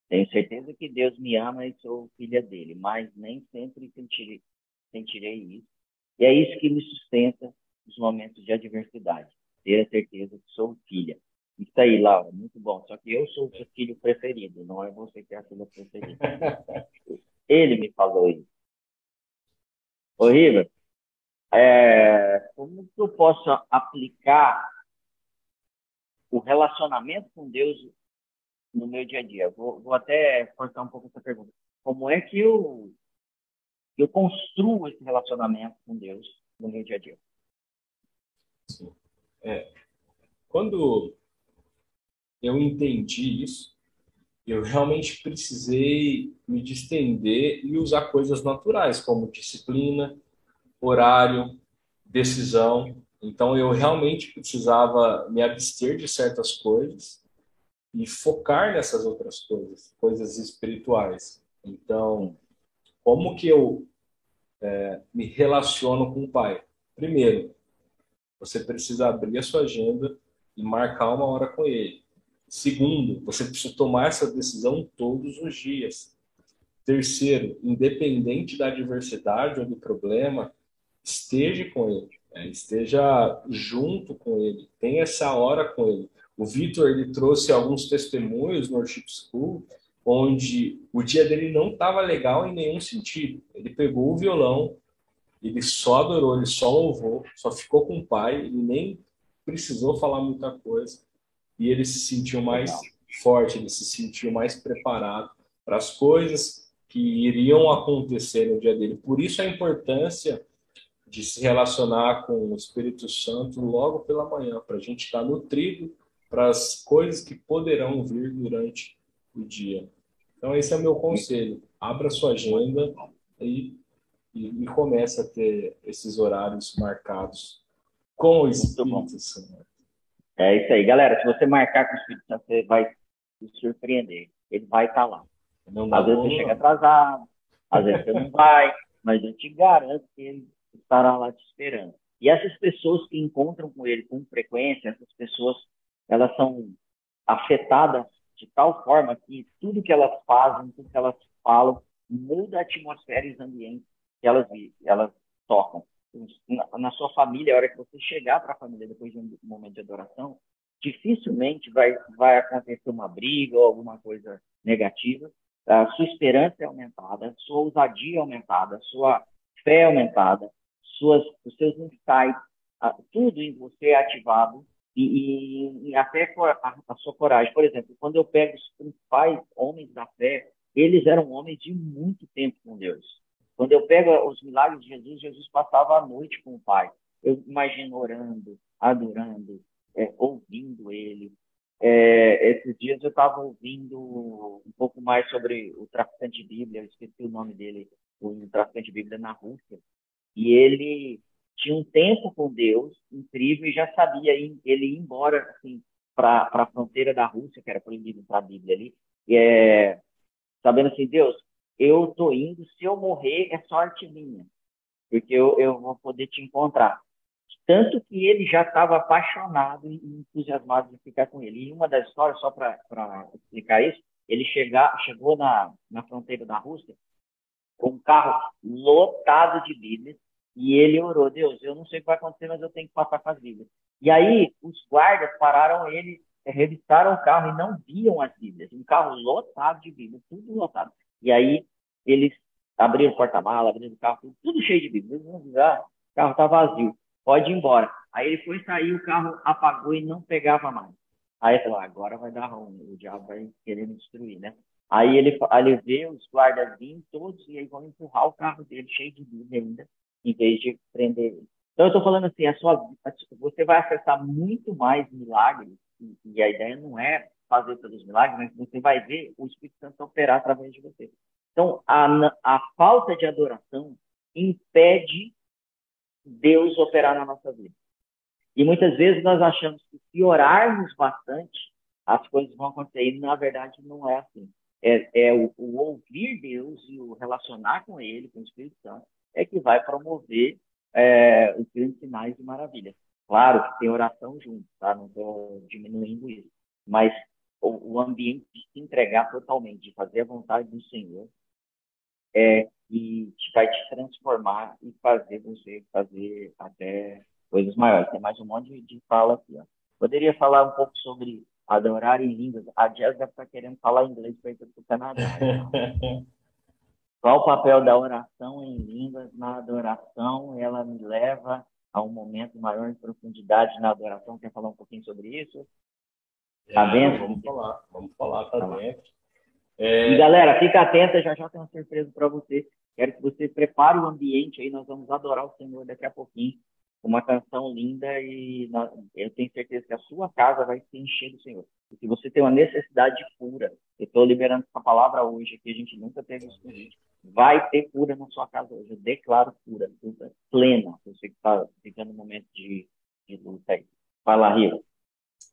Tenho certeza que Deus me ama e sou filha dele, mas nem sempre sentirei, sentirei isso. E é isso que me sustenta nos momentos de adversidade. Ter a certeza que sou filha. Isso aí, Laura, muito bom. Só que eu sou o seu filho preferido, não é você que é a filha preferida. <laughs> Ele me falou isso. Ô, Riva, é, como que eu posso aplicar o relacionamento com Deus no meu dia a dia? Vou, vou até cortar um pouco essa pergunta. Como é que eu, eu construo esse relacionamento com Deus no meu dia a dia? Sim. É, quando eu entendi isso, eu realmente precisei me distender e usar coisas naturais, como disciplina, horário, decisão. Então, eu realmente precisava me abster de certas coisas e focar nessas outras coisas, coisas espirituais. Então, como que eu é, me relaciono com o Pai? Primeiro, você precisa abrir a sua agenda e marcar uma hora com Ele. Segundo, você precisa tomar essa decisão todos os dias. Terceiro, independente da adversidade ou do problema, esteja com Ele, né? esteja junto com Ele, tenha essa hora com Ele. O Vitor ele trouxe alguns testemunhos no Worship School onde o dia dele não estava legal em nenhum sentido. Ele pegou o violão, ele só adorou, ele só louvou, só ficou com o pai, ele nem precisou falar muita coisa. E ele se sentiu mais forte, ele se sentiu mais preparado para as coisas que iriam acontecer no dia dele. Por isso a importância de se relacionar com o Espírito Santo logo pela manhã, para a gente estar nutrido para as coisas que poderão vir durante o dia. Então, esse é o meu conselho. Abra sua agenda e, e, e comece a ter esses horários marcados com o Espírito Santo. É isso aí. Galera, se você marcar com o Espírito Santo, você vai se surpreender. Ele vai estar lá. Não às vezes você chega atrasado, às vezes você não vai, mas eu te garanto que ele estará lá te esperando. E essas pessoas que encontram com ele com frequência, essas pessoas elas são afetadas de tal forma que tudo que elas fazem, tudo que elas falam, muda a atmosfera e os ambientes que elas, elas tocam. Na, na sua família, a hora que você chegar para a família depois de um momento de adoração, dificilmente vai, vai acontecer uma briga ou alguma coisa negativa. A sua esperança é aumentada, sua ousadia é aumentada, sua fé é aumentada, suas, os seus insights, tudo em você é ativado e, e, e até a, a, sua coragem. Por exemplo, quando eu pego os principais homens da fé, eles eram homens de muito tempo com Deus. Quando eu pego os milagres de Jesus, Jesus passava a noite com o Pai. Eu imagino orando, adorando, é, ouvindo Ele. É, esses dias eu estava ouvindo um pouco mais sobre o traficante de Bíblia, eu esqueci o nome dele, o traficante de Bíblia na Rússia. E ele tinha um tempo com Deus incrível e já sabia ir, ele ir embora assim, para a fronteira da Rússia, que era proibido para a Bíblia ali, e, é, sabendo assim, Deus, eu tô indo, se eu morrer é sorte minha, porque eu, eu vou poder te encontrar. Tanto que ele já estava apaixonado e entusiasmado de ficar com ele. E uma das histórias, só para explicar isso, ele chegar, chegou na, na fronteira da Rússia com um carro lotado de Bíblias, e ele orou, Deus, eu não sei o que vai acontecer, mas eu tenho que passar com as Bíblias. E aí os guardas pararam ele, revistaram o carro e não viam as Bíblias. Um carro lotado de Bíblias, tudo lotado. E aí eles abriram o porta-mala, abriram o carro, tudo, cheio de Bíblia. Ah, o carro está vazio, pode ir embora. Aí ele foi sair, o carro apagou e não pegava mais. Aí falou, agora vai dar ruim, o diabo vai querer me destruir, né? Aí ele, ele vê os guardas vindo todos e aí vão empurrar o carro dele cheio de Bíblia ainda, em vez de prender ele. Então eu estou falando assim, a sua, você vai acessar muito mais milagres e, e a ideia não é fazer todos os milagres, mas você vai ver o Espírito Santo operar através de você. Então, a, a falta de adoração impede Deus operar na nossa vida. E muitas vezes nós achamos que se orarmos bastante, as coisas vão acontecer. E na verdade não é assim. É, é o, o, ouvir Deus e o relacionar com Ele, com o Espírito Santo, é que vai promover é, os grandes sinais e maravilhas. Claro que tem oração junto, tá? Não estou diminuindo isso. Mas o, ambiente de se entregar totalmente, de fazer a vontade do Senhor, é que vai te transformar e fazer você fazer até coisas maiores. Tem mais um monte de fala aqui. Ó. Poderia falar um pouco sobre adorar em línguas. A Jess deve estar querendo falar inglês para ir para o Canadá. <laughs> Qual o papel da oração em línguas na adoração? Ela me leva a um momento maior de profundidade na adoração. Quer falar um pouquinho sobre isso? Tá é, dentro? Vamos falar, vamos falar, tá, tá dentro. É... E galera, fica atenta, já já tem uma surpresa para você. Quero que você prepare o ambiente aí, nós vamos adorar o Senhor daqui a pouquinho. Uma canção linda e eu tenho certeza que a sua casa vai se encher do Senhor. E se você tem uma necessidade pura, eu estou liberando essa palavra hoje, que a gente nunca teve isso gente. Vai ter cura na sua casa hoje. Eu declaro cura, cura plena. Você que está ficando no momento de, de luta aí. Vai lá, Rio.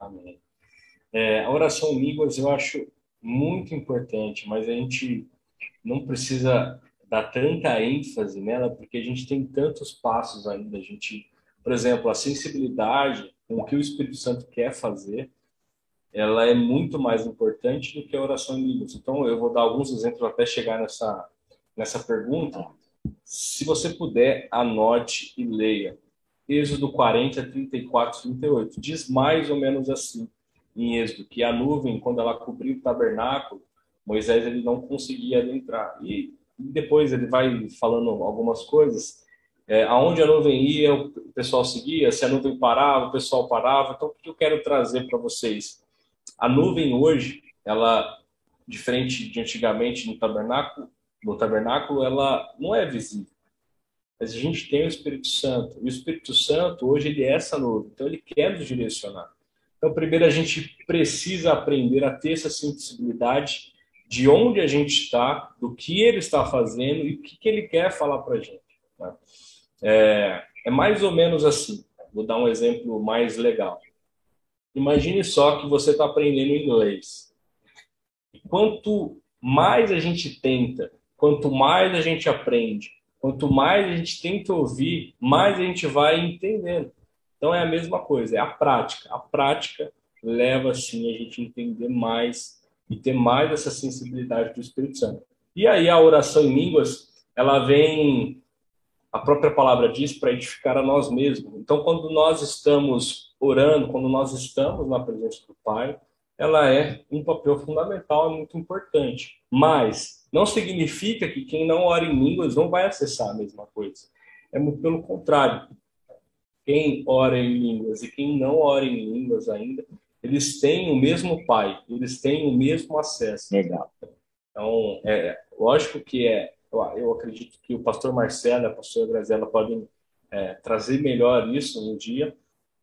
Amém. É, a oração em línguas eu acho muito importante, mas a gente não precisa dar tanta ênfase nela, porque a gente tem tantos passos ainda. A gente, por exemplo, a sensibilidade com o que o Espírito Santo quer fazer, ela é muito mais importante do que a oração em línguas. Então, eu vou dar alguns exemplos até chegar nessa, nessa pergunta. Se você puder, anote e leia. Êxodo 40, 34, 38. Diz mais ou menos assim em Êxodo, que a nuvem, quando ela cobriu o tabernáculo, Moisés ele não conseguia adentrar. E, depois ele vai falando algumas coisas. É, aonde a nuvem ia, o pessoal seguia. Se a nuvem parava, o pessoal parava. Então, o que eu quero trazer para vocês? A nuvem hoje, ela, diferente de antigamente no tabernáculo, no tabernáculo, ela não é visível. Mas a gente tem o Espírito Santo. E o Espírito Santo, hoje, ele é essa nuvem. Então, ele quer nos direcionar. Então, primeiro a gente precisa aprender a ter essa sensibilidade de onde a gente está, do que ele está fazendo e o que, que ele quer falar para a gente. Tá? É, é mais ou menos assim. Vou dar um exemplo mais legal. Imagine só que você está aprendendo inglês. Quanto mais a gente tenta, quanto mais a gente aprende, quanto mais a gente tenta ouvir, mais a gente vai entendendo. Então é a mesma coisa, é a prática. A prática leva assim a gente entender mais e ter mais essa sensibilidade do Espírito Santo. E aí a oração em línguas, ela vem a própria palavra diz para edificar a nós mesmos. Então quando nós estamos orando, quando nós estamos na presença do Pai, ela é um papel fundamental, é muito importante. Mas não significa que quem não ora em línguas não vai acessar a mesma coisa. É muito pelo contrário quem ora em línguas e quem não ora em línguas ainda, eles têm o mesmo Pai, eles têm o mesmo acesso. Legal. Então, é lógico que é, eu acredito que o pastor Marcelo e a pastora Graziela podem é, trazer melhor isso no dia,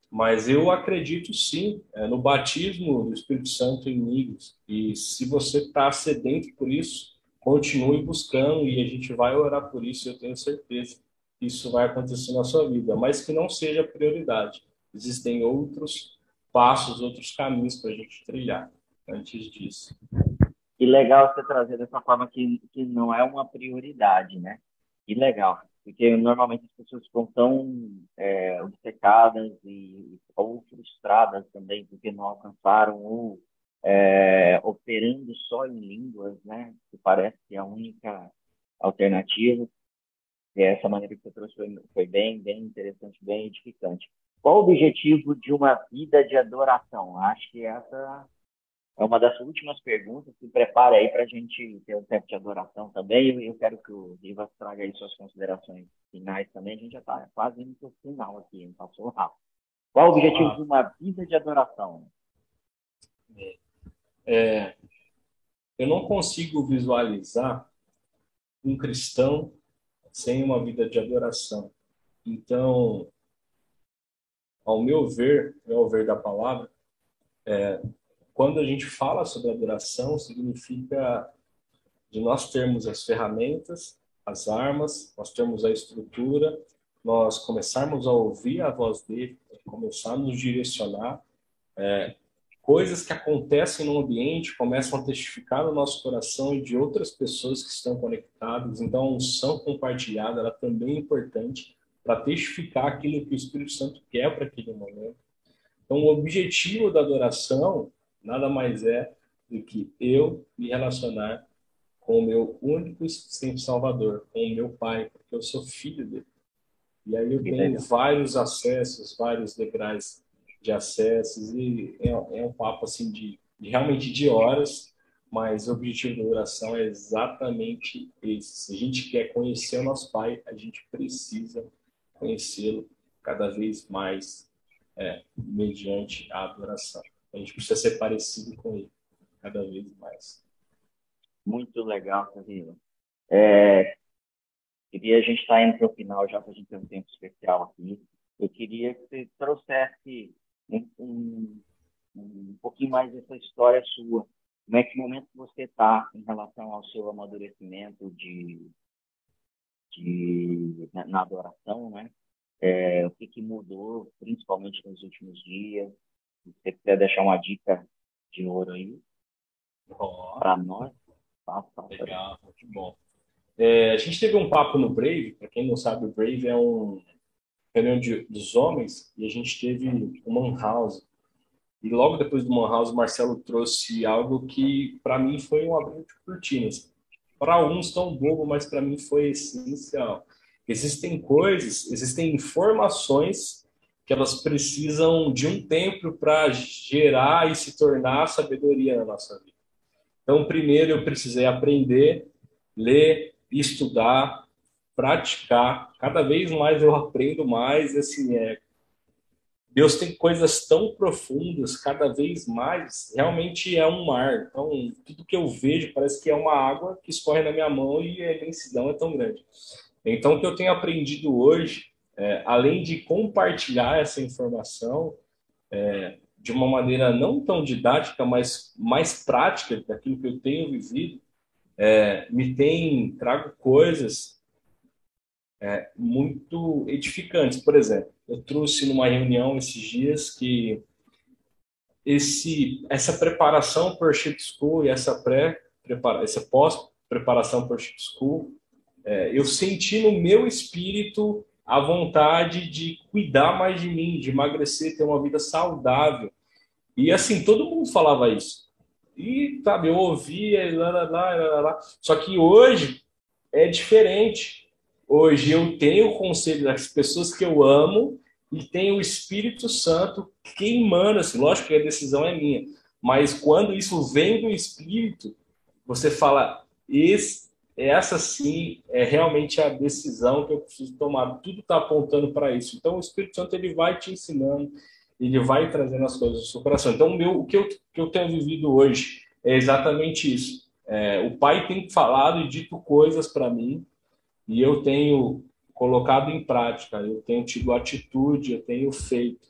mas eu acredito sim é, no batismo do Espírito Santo em línguas. E se você está sedento por isso, continue buscando e a gente vai orar por isso, eu tenho certeza isso vai acontecer na sua vida, mas que não seja prioridade. Existem outros passos, outros caminhos para a gente trilhar antes disso. Que legal você trazer dessa forma que, que não é uma prioridade, né? Que legal. Porque normalmente as pessoas ficam tão é, obcecadas e, ou frustradas também porque não alcançaram ou é, operando só em línguas, né? Que parece que é a única alternativa. E essa maneira que você trouxe foi, foi bem, bem interessante, bem edificante. Qual o objetivo de uma vida de adoração? Acho que essa é uma das últimas perguntas. Se prepare aí para a gente ter um tempo de adoração também. Eu, eu quero que o Rivas traga aí suas considerações finais também. A gente já está quase indo para o final aqui, passou rápido. Qual o objetivo de uma vida de adoração? É, eu não consigo visualizar um cristão sem uma vida de adoração. Então, ao meu ver, ao ver da palavra, é, quando a gente fala sobre adoração, significa de nós termos as ferramentas, as armas, nós termos a estrutura, nós começarmos a ouvir a voz dele, começar a nos direcionar, é, coisas que acontecem no ambiente começam a testificar no nosso coração e de outras pessoas que estão conectadas. Então, a unção compartilhada ela também é importante para testificar aquilo que o Espírito Santo quer para aquele momento. Então, o objetivo da adoração nada mais é do que eu me relacionar com o meu único e suficiente Salvador, com o meu Pai, porque eu sou filho dele. E aí eu tenho vários acessos, vários degraus de acessos e é, é um papo assim de, de, realmente de horas, mas o objetivo da oração é exatamente esse. Se a gente quer conhecer o nosso Pai, a gente precisa conhecê-lo cada vez mais é, mediante a adoração. A gente precisa ser parecido com ele cada vez mais. Muito legal, Camila. É, queria a gente estar tá indo para o final já para a gente ter um tempo especial aqui. Eu queria que você trouxesse um, um, um pouquinho mais dessa história sua. Como é que momento você está em relação ao seu amadurecimento de, de na, na adoração, né? É, o que, que mudou, principalmente nos últimos dias? Se você quiser deixar uma dica de ouro aí oh. para nós, tá, tá, Legal, muito bom. É, a gente teve um papo no Brave, para quem não sabe, o Brave é um reunião de, dos homens e a gente teve o Man House. E logo depois do Man House, o Marcelo trouxe algo que para mim foi um abrir de cortinas. Para alguns tão bobo, mas para mim foi essencial. Existem coisas, existem informações que elas precisam de um tempo para gerar e se tornar sabedoria na nossa vida. Então, primeiro eu precisei aprender, ler, estudar, praticar. Cada vez mais eu aprendo mais. Assim, é, Deus tem coisas tão profundas, cada vez mais, realmente é um mar. Então, tudo que eu vejo parece que é uma água que escorre na minha mão e a imensidão é tão grande. Então, o que eu tenho aprendido hoje é, além de compartilhar essa informação é, de uma maneira não tão didática, mas mais prática daquilo que eu tenho vivido, é, me tem trago coisas é, muito edificantes. Por exemplo, eu trouxe numa reunião esses dias que esse, essa preparação para Chip School e essa pré essa pós preparação para Chip School, é, eu senti no meu espírito a vontade de cuidar mais de mim, de emagrecer, ter uma vida saudável. E assim, todo mundo falava isso. E, sabe, eu ouvia, lá, lá, lá, lá, lá. Só que hoje é diferente. Hoje eu tenho o conselho das pessoas que eu amo e tenho o Espírito Santo queimando, assim, lógico que a decisão é minha, mas quando isso vem do Espírito, você fala, essa sim é realmente a decisão que eu preciso tomar. Tudo está apontando para isso. Então, o Espírito Santo ele vai te ensinando, ele vai trazendo as coisas do seu coração. Então, o, meu, o que, eu, que eu tenho vivido hoje é exatamente isso. É, o Pai tem falado e dito coisas para mim e eu tenho colocado em prática, eu tenho tido atitude, eu tenho feito.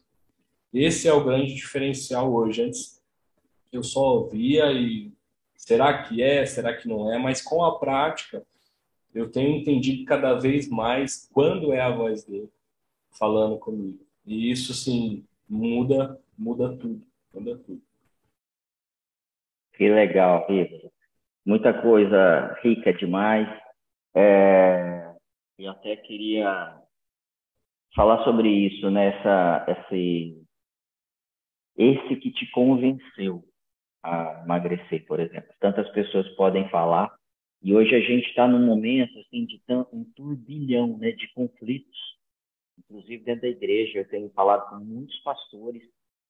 Esse é o grande diferencial hoje. Antes eu só ouvia e Será que é? Será que não é? Mas com a prática, eu tenho entendido cada vez mais quando é a voz dele falando comigo. E isso, sim, muda, muda tudo, muda tudo. Que legal, Riva. Muita coisa rica demais. É... Eu até queria falar sobre isso, né? esse, esse que te convenceu a emagrecer, por exemplo. Tantas pessoas podem falar e hoje a gente está num momento assim de tanto um turbilhão, né, de conflitos, inclusive dentro da igreja. Eu tenho falado com muitos pastores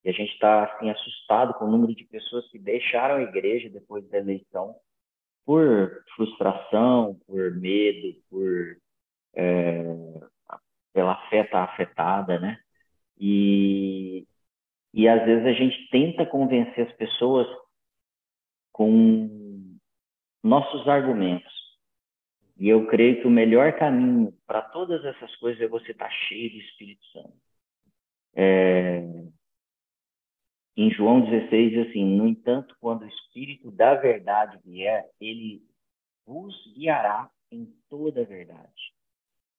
E a gente está assim assustado com o número de pessoas que deixaram a igreja depois da eleição por frustração, por medo, por é, pela fé estar tá afetada, né? E, e às vezes a gente tenta convencer as pessoas com nossos argumentos. E eu creio que o melhor caminho para todas essas coisas é você estar tá cheio do Espírito Santo. É, em João 16, assim, no entanto, quando o Espírito da verdade vier, ele vos guiará em toda a verdade.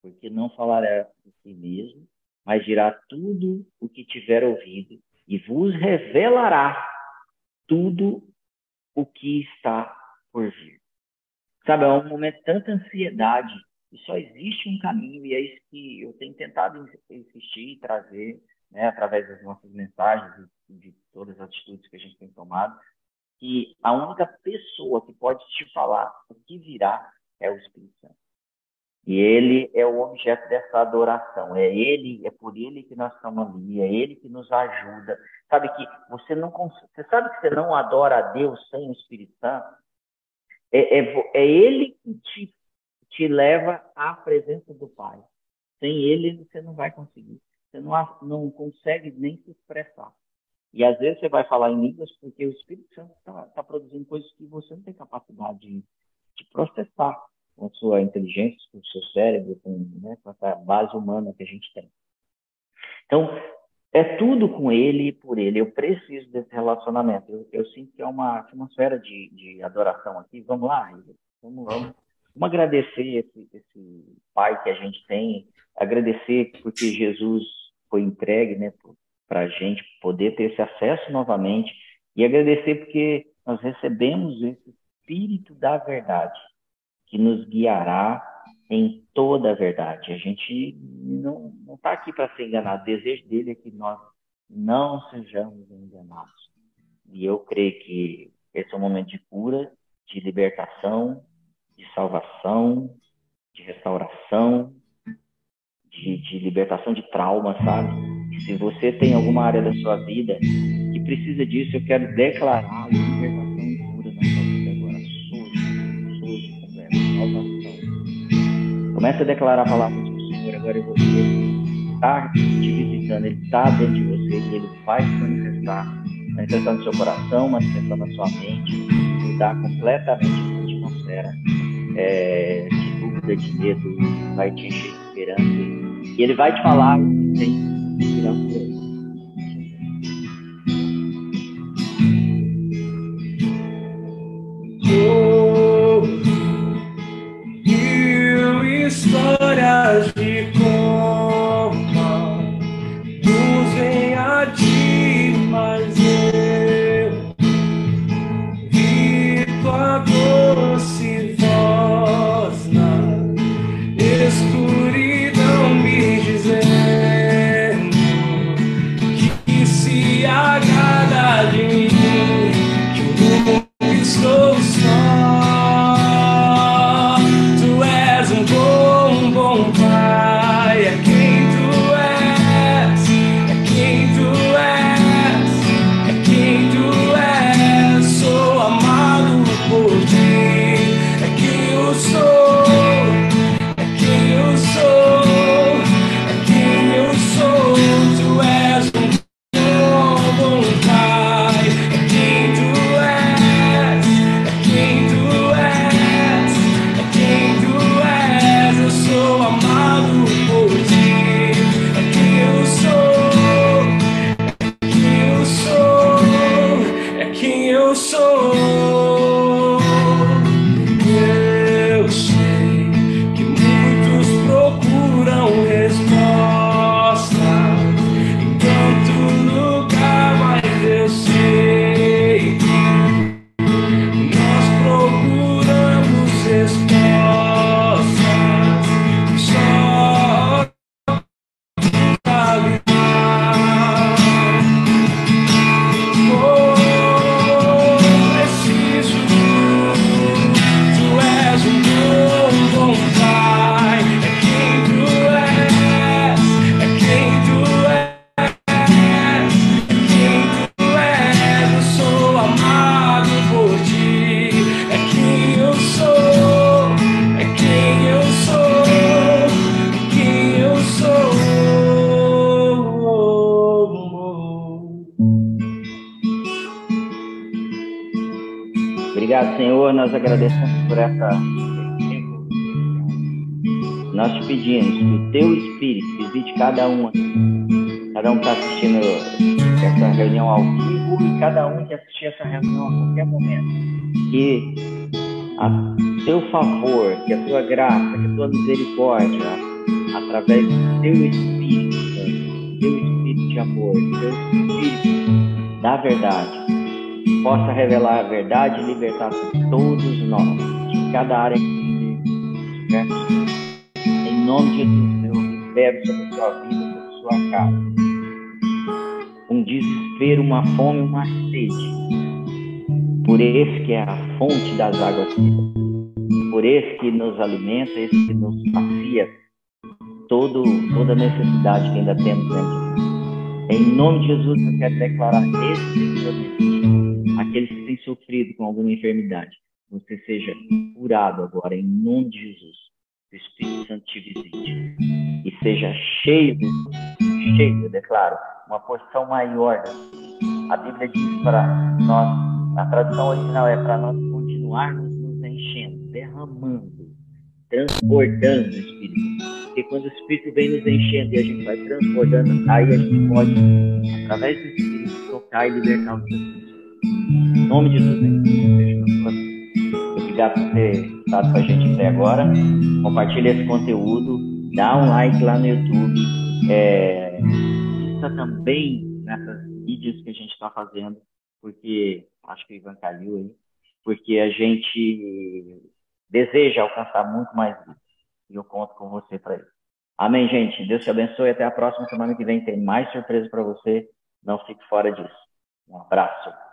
Porque não falará de si mesmo, mas dirá tudo o que tiver ouvido e vos revelará tudo o que está por vir. Sabe, é um momento de tanta ansiedade e só existe um caminho e é isso que eu tenho tentado insistir e trazer, né, através das nossas mensagens de todas as atitudes que a gente tem tomado, que a única pessoa que pode te falar o que virá é o Espírito Santo. E ele é o objeto dessa adoração. É ele, é por ele que nós estamos ali, é ele que nos ajuda. Sabe que você não você sabe que você não adora a Deus sem o Espírito Santo? É, é, é ele que te, te leva à presença do Pai. Sem ele você não vai conseguir. Você não, não consegue nem se expressar. E às vezes você vai falar em línguas porque o Espírito Santo está tá produzindo coisas que você não tem capacidade de, de processar com a sua inteligência, com o seu cérebro, com, né, com essa base humana que a gente tem. Então, é tudo com ele e por ele. Eu preciso desse relacionamento. Eu, eu sinto que é uma atmosfera de, de adoração aqui. Vamos lá, vamos, vamos, vamos agradecer esse, esse pai que a gente tem, agradecer porque Jesus foi entregue né, para a gente poder ter esse acesso novamente e agradecer porque nós recebemos esse Espírito da Verdade que nos guiará em toda a verdade. A gente não está aqui para ser enganado. O desejo dele é que nós não sejamos enganados. E eu creio que esse é um momento de cura, de libertação, de salvação, de restauração, de, de libertação de trauma, sabe? Se você tem alguma área da sua vida que precisa disso, eu quero declarar libertação e cura na sua vida agora. Surge, surge, salvação. Começa a declarar a palavra do Senhor agora em você. Está te visitando, Ele está dentro de você e Ele vai se manifestar. Manifestar no seu coração, manifestar na sua mente, mudar completamente a atmosfera é, de dúvida, de medo, vai te encher de esperança. E Ele vai te falar o que tem histórias cada um. Cada um está assistindo essa reunião ao vivo e cada um que assistir essa reunião a qualquer momento. Que a teu favor, que a tua graça, que a tua misericórdia, através do teu Espírito Santo, teu Espírito de amor, teu Espírito da verdade, possa revelar a verdade e libertar todos nós, de cada área que estivermos. Em nome de Jesus, Libero sobre sua vida, sobre sua casa. Um desespero, uma fome, uma sede. Por esse que é a fonte das águas vivas. Por esse que nos alimenta, esse que nos sacia todo, toda necessidade que ainda temos dentro de nós. Em nome de Jesus, eu quero declarar esse aqueles que têm sofrido com alguma enfermidade, você seja curado agora, em nome de Jesus. O Espírito Santo te visite e seja cheio, cheio, eu declaro, uma porção maior. A Bíblia diz para nós, a tradução original é para nós continuarmos nos enchendo, derramando, transbordando o Espírito. Porque quando o Espírito vem nos enchendo e a gente vai transbordando, aí a gente pode, através do Espírito, tocar e libertar os seus Em nome de Jesus, Obrigado por ter estado com a gente até agora. Compartilhe esse conteúdo, dá um like lá no YouTube. É, também nessas vídeos que a gente está fazendo, porque acho que o Ivan caiu aí, porque a gente deseja alcançar muito mais vidas e eu conto com você para isso. Amém, gente. Deus te abençoe. Até a próxima semana que vem tem mais surpresa para você. Não fique fora disso. Um abraço.